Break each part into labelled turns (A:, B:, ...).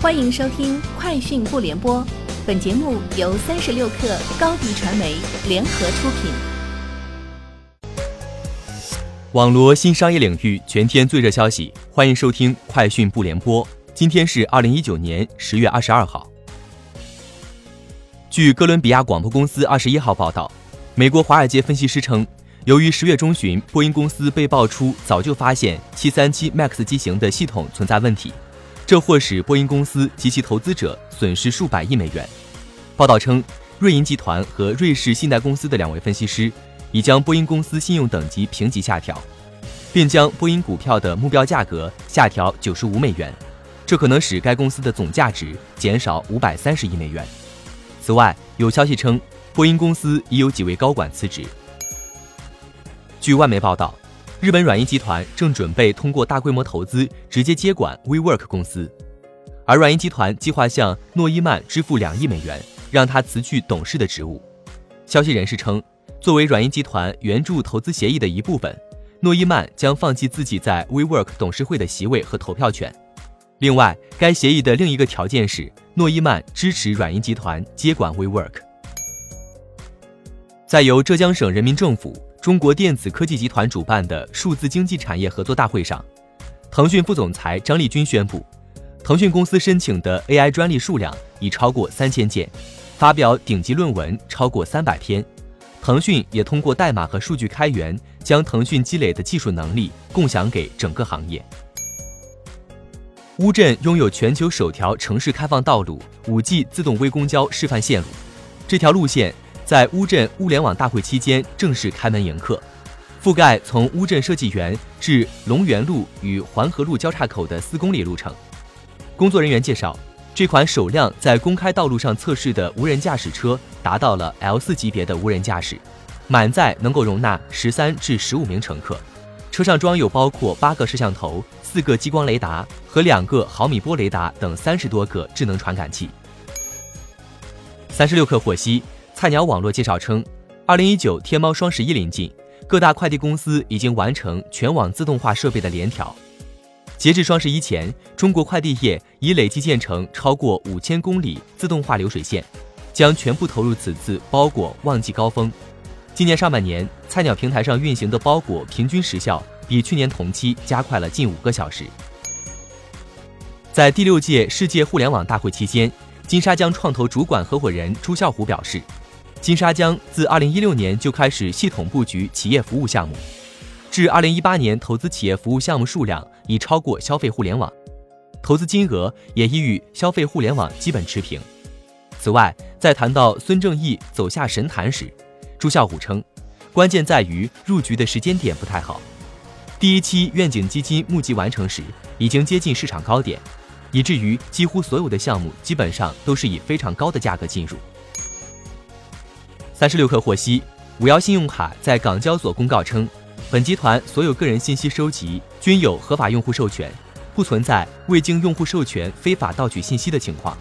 A: 欢迎收听《快讯不联播》，本节目由三十六克高低传媒联合出品。
B: 网罗新商业领域全天最热消息，欢迎收听《快讯不联播》。今天是二零一九年十月二十二号。据哥伦比亚广播公司二十一号报道，美国华尔街分析师称，由于十月中旬波音公司被爆出早就发现七三七 MAX 机型的系统存在问题。这或使波音公司及其投资者损失数百亿美元。报道称，瑞银集团和瑞士信贷公司的两位分析师已将波音公司信用等级评级下调，并将波音股票的目标价格下调九十五美元，这可能使该公司的总价值减少五百三十亿美元。此外，有消息称，波音公司已有几位高管辞职。据外媒报道。日本软银集团正准备通过大规模投资直接接管 WeWork 公司，而软银集团计划向诺伊曼支付两亿美元，让他辞去董事的职务。消息人士称，作为软银集团援助投资协议的一部分，诺伊曼将放弃自己在 WeWork 董事会的席位和投票权。另外，该协议的另一个条件是诺伊曼支持软银集团接管 WeWork。在由浙江省人民政府。中国电子科技集团主办的数字经济产业合作大会上，腾讯副总裁张立军宣布，腾讯公司申请的 AI 专利数量已超过三千件，发表顶级论文超过三百篇。腾讯也通过代码和数据开源，将腾讯积累的技术能力共享给整个行业。乌镇拥有全球首条城市开放道路 5G 自动微公交示范线路，这条路线。在乌镇物联网大会期间正式开门迎客，覆盖从乌镇设计园至龙源路与环河路交叉口的四公里路程。工作人员介绍，这款首辆在公开道路上测试的无人驾驶车达到了 L 四级别的无人驾驶，满载能够容纳十三至十五名乘客。车上装有包括八个摄像头、四个激光雷达和两个毫米波雷达等三十多个智能传感器。三十六氪获悉。菜鸟网络介绍称，二零一九天猫双十一临近，各大快递公司已经完成全网自动化设备的联调。截至双十一前，中国快递业已累计建成超过五千公里自动化流水线，将全部投入此次包裹旺季高峰。今年上半年，菜鸟平台上运行的包裹平均时效比去年同期加快了近五个小时。在第六届世界互联网大会期间，金沙江创投主管合伙人朱啸虎表示。金沙江自2016年就开始系统布局企业服务项目，至2018年投资企业服务项目数量已超过消费互联网，投资金额也已与消费互联网基本持平。此外，在谈到孙正义走下神坛时，朱啸虎称，关键在于入局的时间点不太好。第一期愿景基金募集完成时，已经接近市场高点，以至于几乎所有的项目基本上都是以非常高的价格进入。三十六氪获悉，五幺信用卡在港交所公告称，本集团所有个人信息收集均有合法用户授权，不存在未经用户授权非法盗取信息的情况。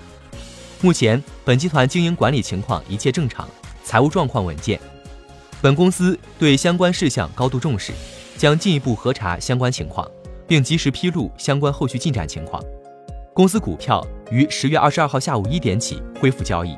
B: 目前，本集团经营管理情况一切正常，财务状况稳健。本公司对相关事项高度重视，将进一步核查相关情况，并及时披露相关后续进展情况。公司股票于十月二十二号下午一点起恢复交易。